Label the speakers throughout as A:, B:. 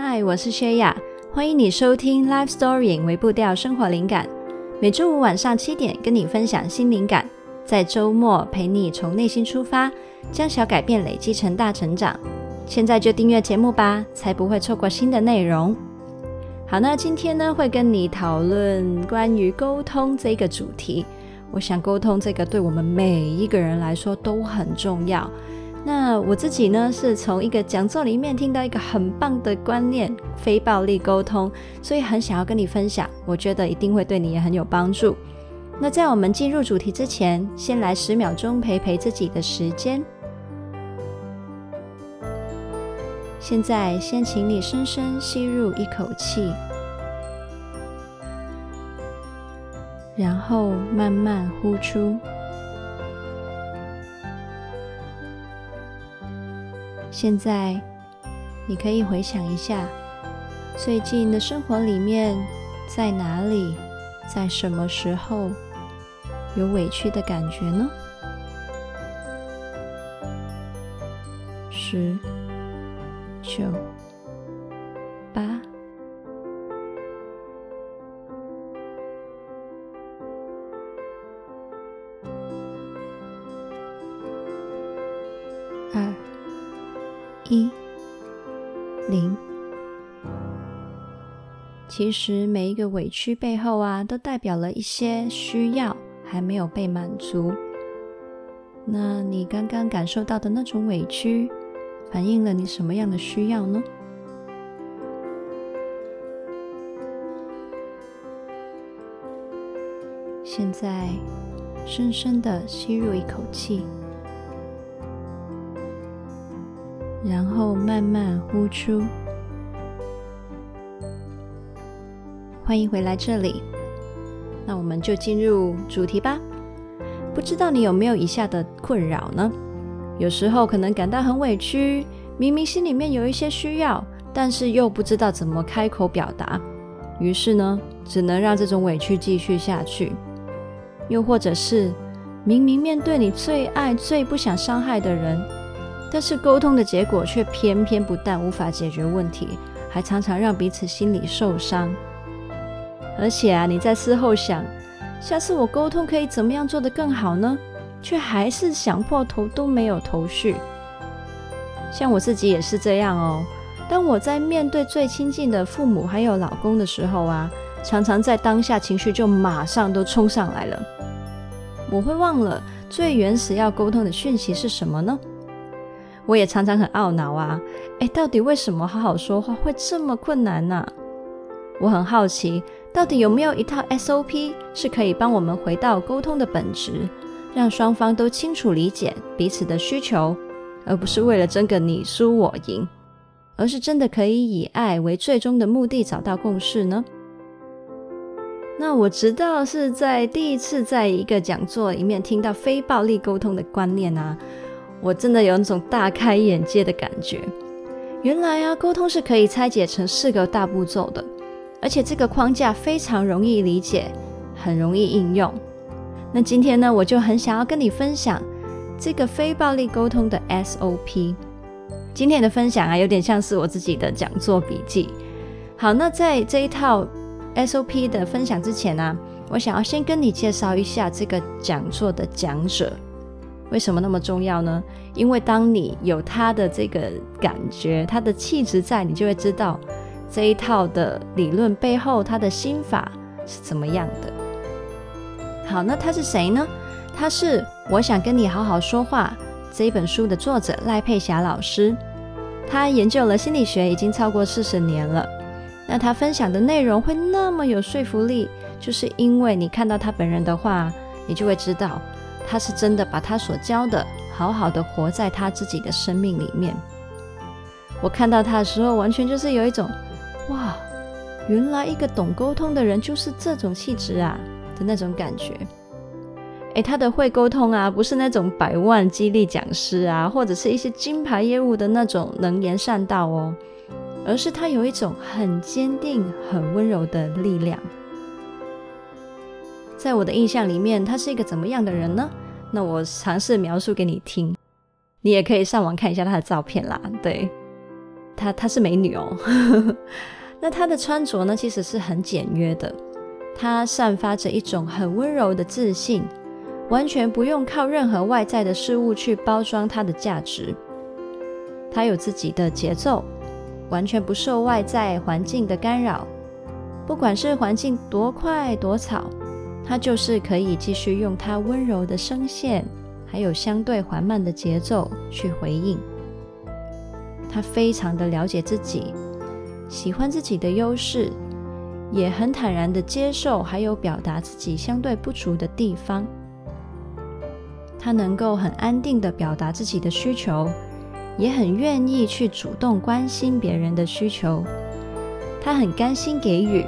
A: 嗨，我是薛雅，欢迎你收听 Life Story 微步调生活灵感。每周五晚上七点，跟你分享新灵感，在周末陪你从内心出发，将小改变累积成大成长。现在就订阅节目吧，才不会错过新的内容。好，那今天呢，会跟你讨论关于沟通这个主题。我想沟通这个对我们每一个人来说都很重要。那我自己呢，是从一个讲座里面听到一个很棒的观念——非暴力沟通，所以很想要跟你分享。我觉得一定会对你也很有帮助。那在我们进入主题之前，先来十秒钟陪陪自己的时间。现在，先请你深深吸入一口气。然后慢慢呼出。现在，你可以回想一下，最近的生活里面，在哪里，在什么时候有委屈的感觉呢？十、九、八。一零，其实每一个委屈背后啊，都代表了一些需要还没有被满足。那你刚刚感受到的那种委屈，反映了你什么样的需要呢？现在，深深的吸入一口气。然后慢慢呼出。欢迎回来这里，那我们就进入主题吧。不知道你有没有以下的困扰呢？有时候可能感到很委屈，明明心里面有一些需要，但是又不知道怎么开口表达，于是呢，只能让这种委屈继续下去。又或者是明明面对你最爱、最不想伤害的人。但是沟通的结果却偏偏不但无法解决问题，还常常让彼此心里受伤。而且啊，你在事后想，下次我沟通可以怎么样做得更好呢？却还是想破头都没有头绪。像我自己也是这样哦。当我在面对最亲近的父母还有老公的时候啊，常常在当下情绪就马上都冲上来了。我会忘了最原始要沟通的讯息是什么呢？我也常常很懊恼啊，诶，到底为什么好好说话会这么困难呢？我很好奇，到底有没有一套 SOP 是可以帮我们回到沟通的本质，让双方都清楚理解彼此的需求，而不是为了争个你输我赢，而是真的可以以爱为最终的目的找到共识呢？那我知道是在第一次在一个讲座里面听到非暴力沟通的观念啊。我真的有那种大开眼界的感觉。原来啊，沟通是可以拆解成四个大步骤的，而且这个框架非常容易理解，很容易应用。那今天呢，我就很想要跟你分享这个非暴力沟通的 SOP。今天的分享啊，有点像是我自己的讲座笔记。好，那在这一套 SOP 的分享之前呢，我想要先跟你介绍一下这个讲座的讲者。为什么那么重要呢？因为当你有他的这个感觉，他的气质在，你就会知道这一套的理论背后他的心法是怎么样的。好，那他是谁呢？他是《我想跟你好好说话》这一本书的作者赖佩霞老师。他研究了心理学已经超过四十年了。那他分享的内容会那么有说服力，就是因为你看到他本人的话，你就会知道。他是真的把他所教的好好的活在他自己的生命里面。我看到他的时候，完全就是有一种哇，原来一个懂沟通的人就是这种气质啊的那种感觉。诶，他的会沟通啊，不是那种百万激励讲师啊，或者是一些金牌业务的那种能言善道哦，而是他有一种很坚定、很温柔的力量。在我的印象里面，他是一个怎么样的人呢？那我尝试描述给你听，你也可以上网看一下他的照片啦。对，她她是美女哦。那她的穿着呢，其实是很简约的，她散发着一种很温柔的自信，完全不用靠任何外在的事物去包装她的价值。她有自己的节奏，完全不受外在环境的干扰。不管是环境多快多吵，他就是可以继续用他温柔的声线，还有相对缓慢的节奏去回应。他非常的了解自己，喜欢自己的优势，也很坦然的接受，还有表达自己相对不足的地方。他能够很安定的表达自己的需求。也很愿意去主动关心别人的需求，他很甘心给予，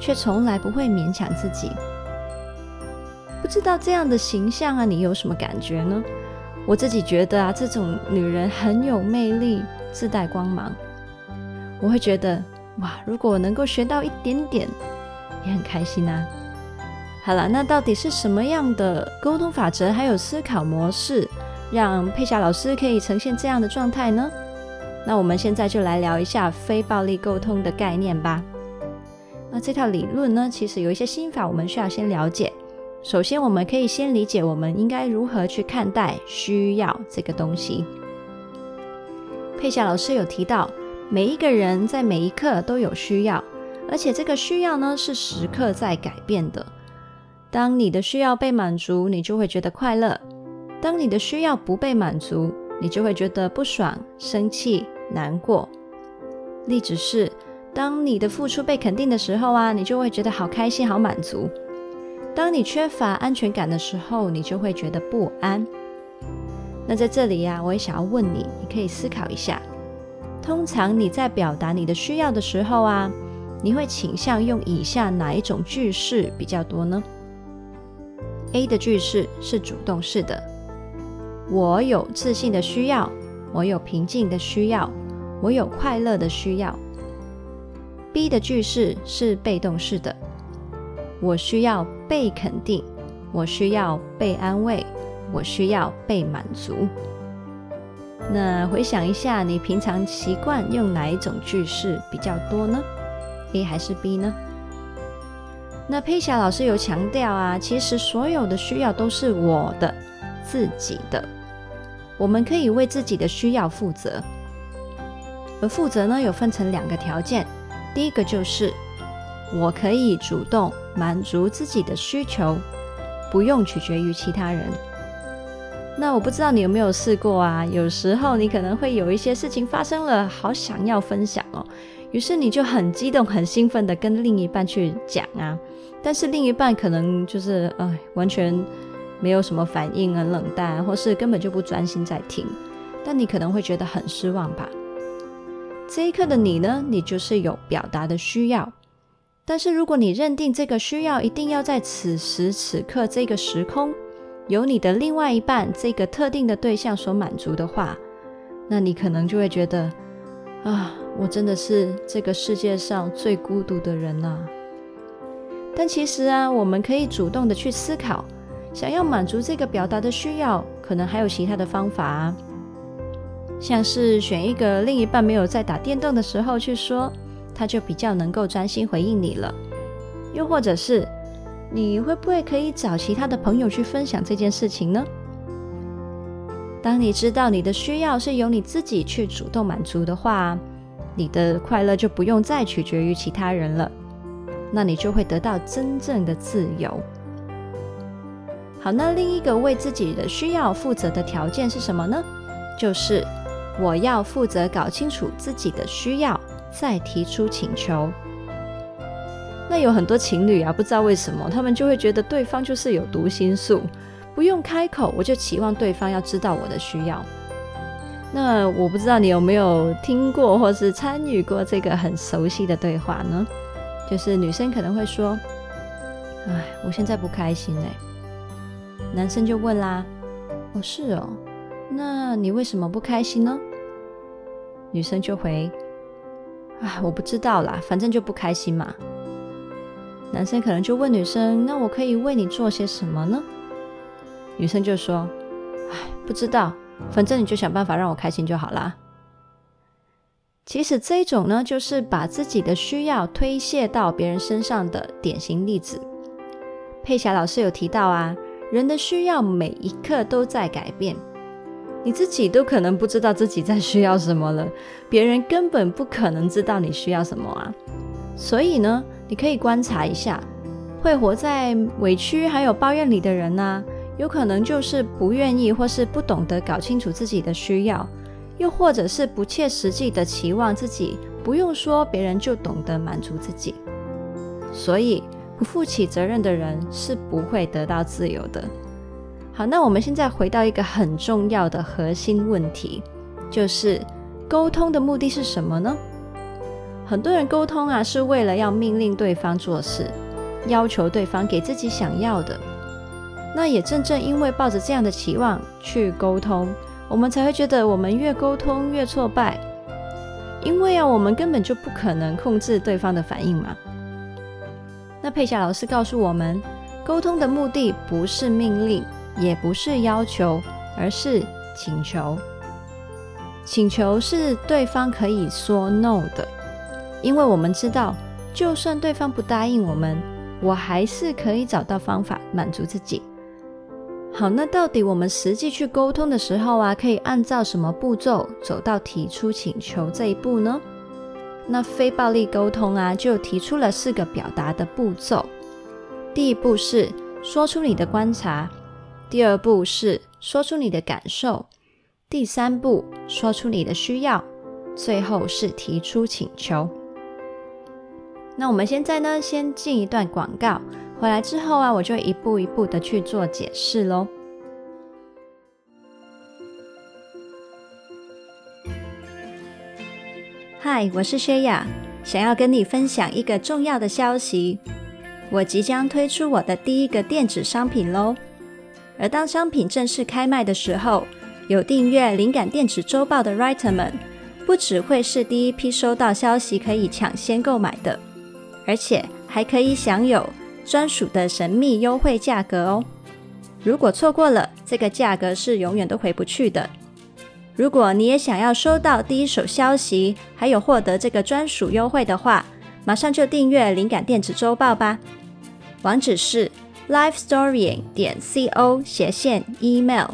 A: 却从来不会勉强自己。不知道这样的形象啊，你有什么感觉呢？我自己觉得啊，这种女人很有魅力，自带光芒。我会觉得哇，如果我能够学到一点点，也很开心啊。好了，那到底是什么样的沟通法则，还有思考模式，让佩霞老师可以呈现这样的状态呢？那我们现在就来聊一下非暴力沟通的概念吧。那这套理论呢，其实有一些心法，我们需要先了解。首先，我们可以先理解我们应该如何去看待需要这个东西。佩霞老师有提到，每一个人在每一刻都有需要，而且这个需要呢，是时刻在改变的。当你的需要被满足，你就会觉得快乐。当你的需要不被满足，你就会觉得不爽、生气、难过。例子是，当你的付出被肯定的时候啊，你就会觉得好开心、好满足；当你缺乏安全感的时候，你就会觉得不安。那在这里呀，我也想要问你，你可以思考一下：通常你在表达你的需要的时候啊，你会倾向用以下哪一种句式比较多呢？A 的句式是主动式的。我有自信的需要，我有平静的需要，我有快乐的需要。B 的句式是被动式的，我需要被肯定，我需要被安慰，我需要被满足。那回想一下，你平常习惯用哪一种句式比较多呢？A 还是 B 呢？那佩霞老师有强调啊，其实所有的需要都是我的，自己的。我们可以为自己的需要负责，而负责呢，有分成两个条件。第一个就是我可以主动满足自己的需求，不用取决于其他人。那我不知道你有没有试过啊？有时候你可能会有一些事情发生了，好想要分享哦，于是你就很激动、很兴奋的跟另一半去讲啊，但是另一半可能就是呃完全。没有什么反应，很冷淡，或是根本就不专心在听，但你可能会觉得很失望吧？这一刻的你呢？你就是有表达的需要，但是如果你认定这个需要一定要在此时此刻这个时空，由你的另外一半这个特定的对象所满足的话，那你可能就会觉得啊，我真的是这个世界上最孤独的人呐。但其实啊，我们可以主动的去思考。想要满足这个表达的需要，可能还有其他的方法，像是选一个另一半没有在打电动的时候去说，他就比较能够专心回应你了。又或者是，你会不会可以找其他的朋友去分享这件事情呢？当你知道你的需要是由你自己去主动满足的话，你的快乐就不用再取决于其他人了，那你就会得到真正的自由。好，那另一个为自己的需要负责的条件是什么呢？就是我要负责搞清楚自己的需要，再提出请求。那有很多情侣啊，不知道为什么，他们就会觉得对方就是有读心术，不用开口，我就期望对方要知道我的需要。那我不知道你有没有听过或是参与过这个很熟悉的对话呢？就是女生可能会说：“哎，我现在不开心哎。”男生就问啦：“哦，是哦，那你为什么不开心呢？”女生就回：“啊，我不知道啦，反正就不开心嘛。”男生可能就问女生：“那我可以为你做些什么呢？”女生就说：“哎，不知道，反正你就想办法让我开心就好啦。”，女生就说：“哎，不知道，反正你就想办法让我开心就好啦。”，”，，“，，，，，，，，，，，，，，，，，，，，，，，，，，，，，，，，，，，，，，，，，，，，，，，，，，，，，，，，，，，，，，，，，，，，，，，，，，，，，，，，，，，，，，，，，，，，，，，，，，，，，，，，，，，，，，，，，，，，，其实这种呢，就是把自己的需要推卸到别人身上的典型例子。佩霞老师有提到啊，人的需要每一刻都在改变，你自己都可能不知道自己在需要什么了，别人根本不可能知道你需要什么啊。所以呢，你可以观察一下，会活在委屈还有抱怨里的人呢、啊，有可能就是不愿意或是不懂得搞清楚自己的需要。又或者是不切实际的期望自己不用说，别人就懂得满足自己，所以不负起责任的人是不会得到自由的。好，那我们现在回到一个很重要的核心问题，就是沟通的目的是什么呢？很多人沟通啊，是为了要命令对方做事，要求对方给自己想要的。那也正正因为抱着这样的期望去沟通。我们才会觉得我们越沟通越挫败，因为啊，我们根本就不可能控制对方的反应嘛。那佩霞老师告诉我们，沟通的目的不是命令，也不是要求，而是请求。请求是对方可以说 no 的，因为我们知道，就算对方不答应我们，我还是可以找到方法满足自己。好，那到底我们实际去沟通的时候啊，可以按照什么步骤走到提出请求这一步呢？那非暴力沟通啊，就提出了四个表达的步骤。第一步是说出你的观察，第二步是说出你的感受，第三步说出你的需要，最后是提出请求。那我们现在呢，先进一段广告。回来之后啊，我就一步一步的去做解释喽。嗨，我是薛雅，想要跟你分享一个重要的消息，我即将推出我的第一个电子商品喽。而当商品正式开卖的时候，有订阅《灵感电子周报》的 Writer 们，不只会是第一批收到消息可以抢先购买的，而且还可以享有。专属的神秘优惠价格哦！如果错过了，这个价格是永远都回不去的。如果你也想要收到第一手消息，还有获得这个专属优惠的话，马上就订阅《灵感电子周报》吧。网址是 lifestorying 点 co 斜线 email。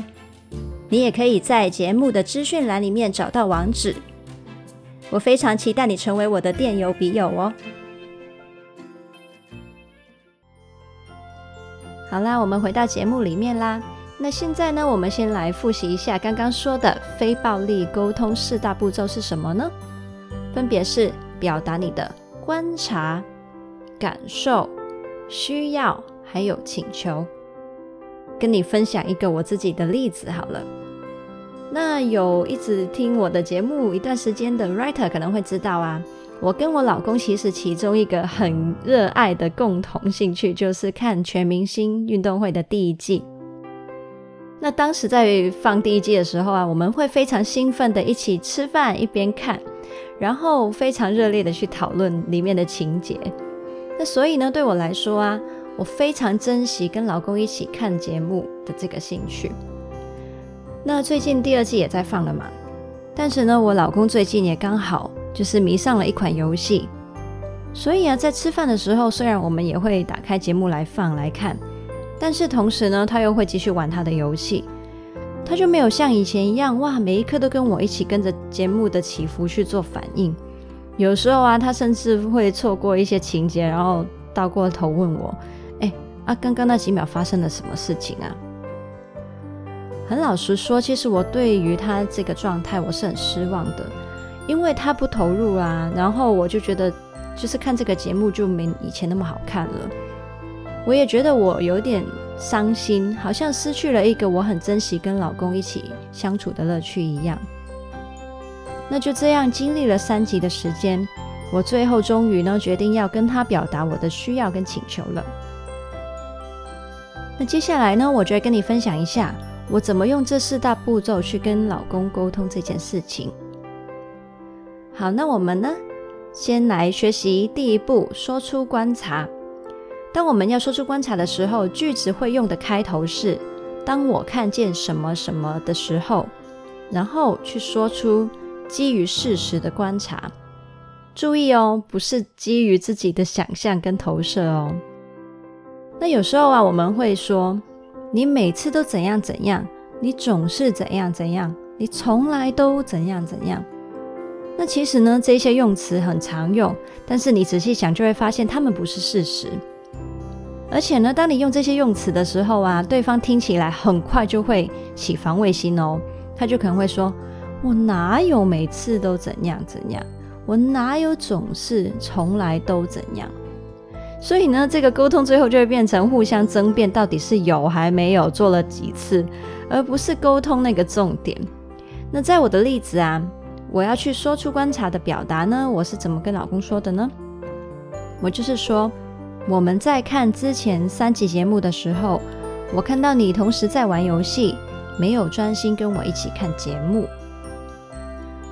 A: 你也可以在节目的资讯栏里面找到网址。我非常期待你成为我的电邮笔友哦！好啦，我们回到节目里面啦。那现在呢，我们先来复习一下刚刚说的非暴力沟通四大步骤是什么呢？分别是表达你的观察、感受、需要，还有请求。跟你分享一个我自己的例子好了。那有一直听我的节目一段时间的 writer 可能会知道啊。我跟我老公其实其中一个很热爱的共同兴趣，就是看全明星运动会的第一季。那当时在放第一季的时候啊，我们会非常兴奋的一起吃饭一边看，然后非常热烈的去讨论里面的情节。那所以呢，对我来说啊，我非常珍惜跟老公一起看节目的这个兴趣。那最近第二季也在放了嘛，但是呢，我老公最近也刚好。就是迷上了一款游戏，所以啊，在吃饭的时候，虽然我们也会打开节目来放来看，但是同时呢，他又会继续玩他的游戏，他就没有像以前一样，哇，每一刻都跟我一起跟着节目的起伏去做反应。有时候啊，他甚至会错过一些情节，然后倒过头问我：“，啊，刚刚那几秒发生了什么事情啊？”很老实说，其实我对于他这个状态，我是很失望的。因为他不投入啊，然后我就觉得，就是看这个节目就没以前那么好看了。我也觉得我有点伤心，好像失去了一个我很珍惜跟老公一起相处的乐趣一样。那就这样经历了三集的时间，我最后终于呢决定要跟他表达我的需要跟请求了。那接下来呢，我就来跟你分享一下我怎么用这四大步骤去跟老公沟通这件事情。好，那我们呢，先来学习第一步，说出观察。当我们要说出观察的时候，句子会用的开头是“当我看见什么什么的时候”，然后去说出基于事实的观察。注意哦，不是基于自己的想象跟投射哦。那有时候啊，我们会说，你每次都怎样怎样，你总是怎样怎样，你从来都怎样怎样。那其实呢，这些用词很常用，但是你仔细想就会发现，它们不是事实。而且呢，当你用这些用词的时候啊，对方听起来很快就会起防卫心哦，他就可能会说：“我哪有每次都怎样怎样？我哪有总是从来都怎样？”所以呢，这个沟通最后就会变成互相争辩，到底是有还没有做了几次，而不是沟通那个重点。那在我的例子啊，我要去说出观察的表达呢，我是怎么跟老公说的呢？我就是说。我们在看之前三集节目的时候，我看到你同时在玩游戏，没有专心跟我一起看节目。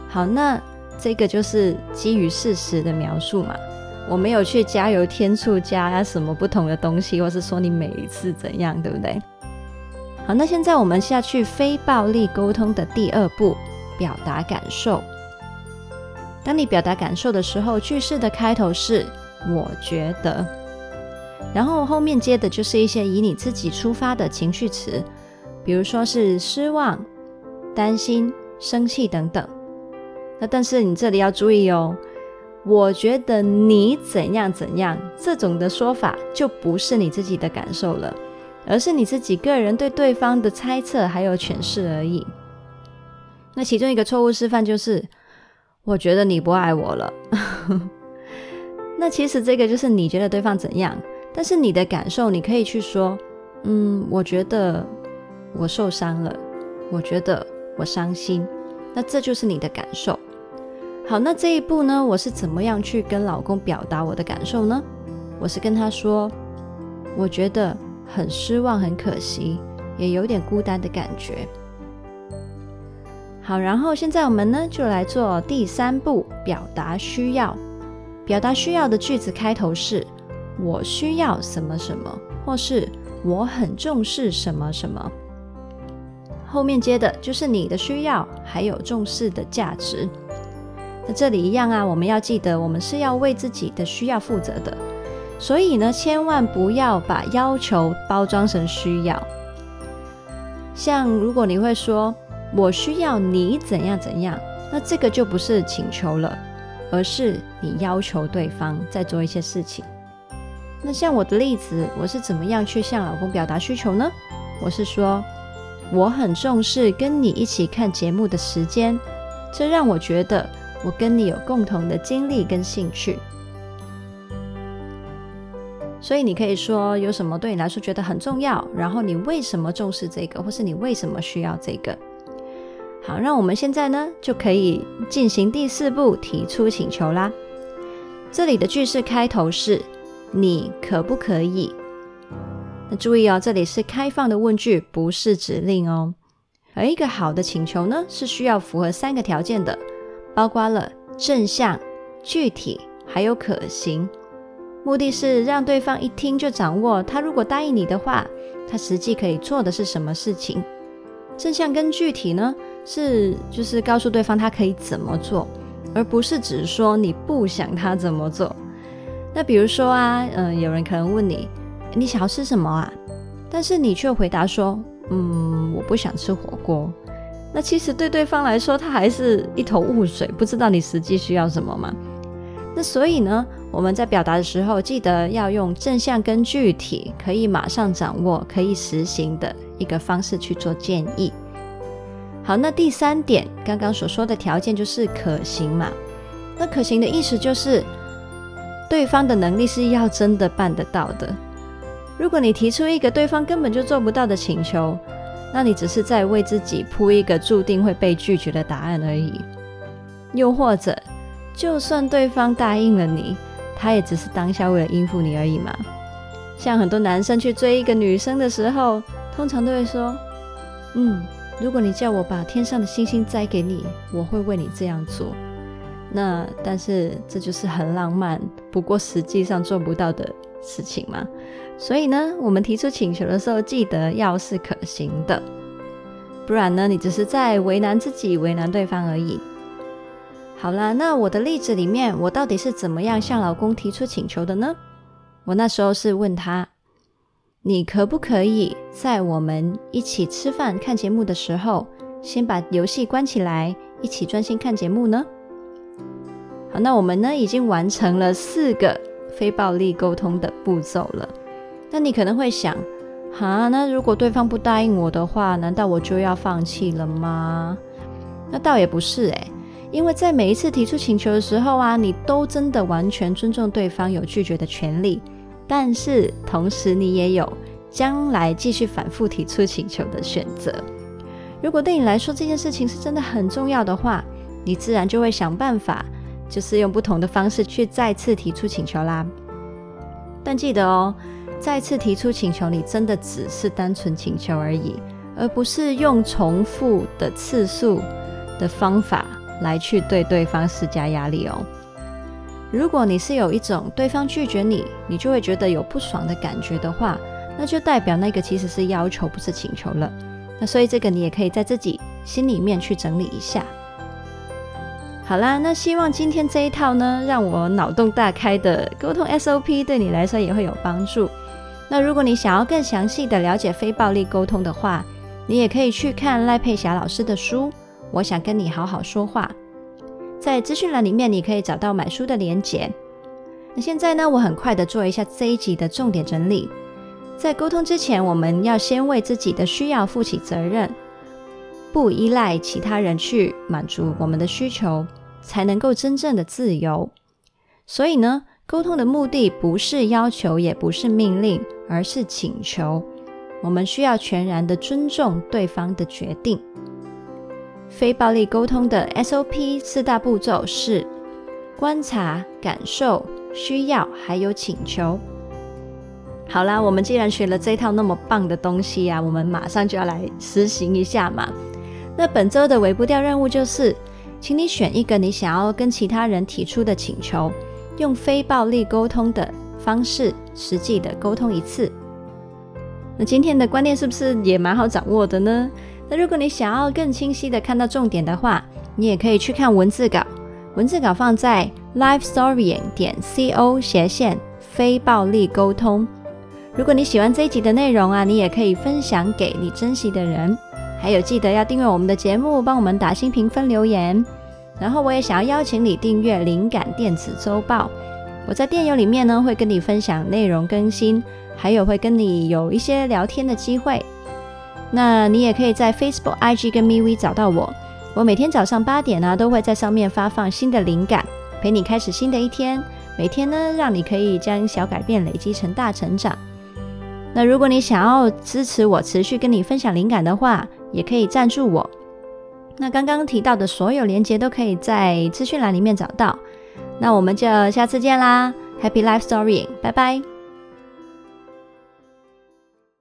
A: 好，那这个就是基于事实的描述嘛，我没有去加油添醋加什么不同的东西，或是说你每一次怎样，对不对？好，那现在我们下去非暴力沟通的第二步，表达感受。当你表达感受的时候，句式的开头是“我觉得”。然后后面接的就是一些以你自己出发的情绪词，比如说是失望、担心、生气等等。那但是你这里要注意哦，我觉得你怎样怎样这种的说法就不是你自己的感受了，而是你自己个人对对方的猜测还有诠释而已。那其中一个错误示范就是，我觉得你不爱我了。那其实这个就是你觉得对方怎样。但是你的感受，你可以去说，嗯，我觉得我受伤了，我觉得我伤心，那这就是你的感受。好，那这一步呢，我是怎么样去跟老公表达我的感受呢？我是跟他说，我觉得很失望，很可惜，也有点孤单的感觉。好，然后现在我们呢，就来做第三步，表达需要。表达需要的句子开头是。我需要什么什么，或是我很重视什么什么。后面接的就是你的需要，还有重视的价值。那这里一样啊，我们要记得，我们是要为自己的需要负责的。所以呢，千万不要把要求包装成需要。像如果你会说“我需要你怎样怎样”，那这个就不是请求了，而是你要求对方在做一些事情。那像我的例子，我是怎么样去向老公表达需求呢？我是说，我很重视跟你一起看节目的时间，这让我觉得我跟你有共同的经历跟兴趣。所以你可以说有什么对你来说觉得很重要，然后你为什么重视这个，或是你为什么需要这个。好，那我们现在呢就可以进行第四步，提出请求啦。这里的句式开头是。你可不可以？那注意哦，这里是开放的问句，不是指令哦。而一个好的请求呢，是需要符合三个条件的，包括了正向、具体还有可行。目的是让对方一听就掌握，他如果答应你的话，他实际可以做的是什么事情。正向跟具体呢，是就是告诉对方他可以怎么做，而不是只是说你不想他怎么做。那比如说啊，嗯、有人可能问你，你想要吃什么啊？但是你却回答说，嗯，我不想吃火锅。那其实对对方来说，他还是一头雾水，不知道你实际需要什么嘛。那所以呢，我们在表达的时候，记得要用正向跟具体，可以马上掌握、可以实行的一个方式去做建议。好，那第三点，刚刚所说的条件就是可行嘛。那可行的意思就是。对方的能力是要真的办得到的。如果你提出一个对方根本就做不到的请求，那你只是在为自己铺一个注定会被拒绝的答案而已。又或者，就算对方答应了你，他也只是当下为了应付你而已嘛。像很多男生去追一个女生的时候，通常都会说：“嗯，如果你叫我把天上的星星摘给你，我会为你这样做。”那但是这就是很浪漫，不过实际上做不到的事情嘛。所以呢，我们提出请求的时候，记得要是可行的，不然呢，你只是在为难自己，为难对方而已。好啦，那我的例子里面，我到底是怎么样向老公提出请求的呢？我那时候是问他：“你可不可以在我们一起吃饭看节目的时候，先把游戏关起来，一起专心看节目呢？”好，那我们呢已经完成了四个非暴力沟通的步骤了。那你可能会想，哈，那如果对方不答应我的话，难道我就要放弃了吗？那倒也不是诶。因为在每一次提出请求的时候啊，你都真的完全尊重对方有拒绝的权利，但是同时你也有将来继续反复提出请求的选择。如果对你来说这件事情是真的很重要的话，你自然就会想办法，就是用不同的方式去再次提出请求啦。但记得哦，再次提出请求，你真的只是单纯请求而已，而不是用重复的次数的方法。来去对对方施加压力哦。如果你是有一种对方拒绝你，你就会觉得有不爽的感觉的话，那就代表那个其实是要求，不是请求了。那所以这个你也可以在自己心里面去整理一下。好啦，那希望今天这一套呢，让我脑洞大开的沟通 SOP 对你来说也会有帮助。那如果你想要更详细的了解非暴力沟通的话，你也可以去看赖佩霞老师的书。我想跟你好好说话，在资讯栏里面你可以找到买书的连结。那现在呢，我很快的做一下这一集的重点整理。在沟通之前，我们要先为自己的需要负起责任，不依赖其他人去满足我们的需求，才能够真正的自由。所以呢，沟通的目的不是要求，也不是命令，而是请求。我们需要全然的尊重对方的决定。非暴力沟通的 SOP 四大步骤是观察、感受、需要，还有请求。好啦，我们既然学了这套那么棒的东西啊，我们马上就要来实行一下嘛。那本周的微步调任务就是，请你选一个你想要跟其他人提出的请求，用非暴力沟通的方式，实际的沟通一次。那今天的观念是不是也蛮好掌握的呢？那如果你想要更清晰的看到重点的话，你也可以去看文字稿，文字稿放在 lifestorying 点 co 斜线非暴力沟通。如果你喜欢这一集的内容啊，你也可以分享给你珍惜的人，还有记得要订阅我们的节目，帮我们打新评分留言。然后我也想要邀请你订阅灵感电子周报，我在电邮里面呢会跟你分享内容更新，还有会跟你有一些聊天的机会。那你也可以在 Facebook、IG 跟 MV 找到我。我每天早上八点呢，都会在上面发放新的灵感，陪你开始新的一天。每天呢，让你可以将小改变累积成大成长。那如果你想要支持我持续跟你分享灵感的话，也可以赞助我。那刚刚提到的所有链接都可以在资讯栏里面找到。那我们就下次见啦，Happy Life Story，拜拜。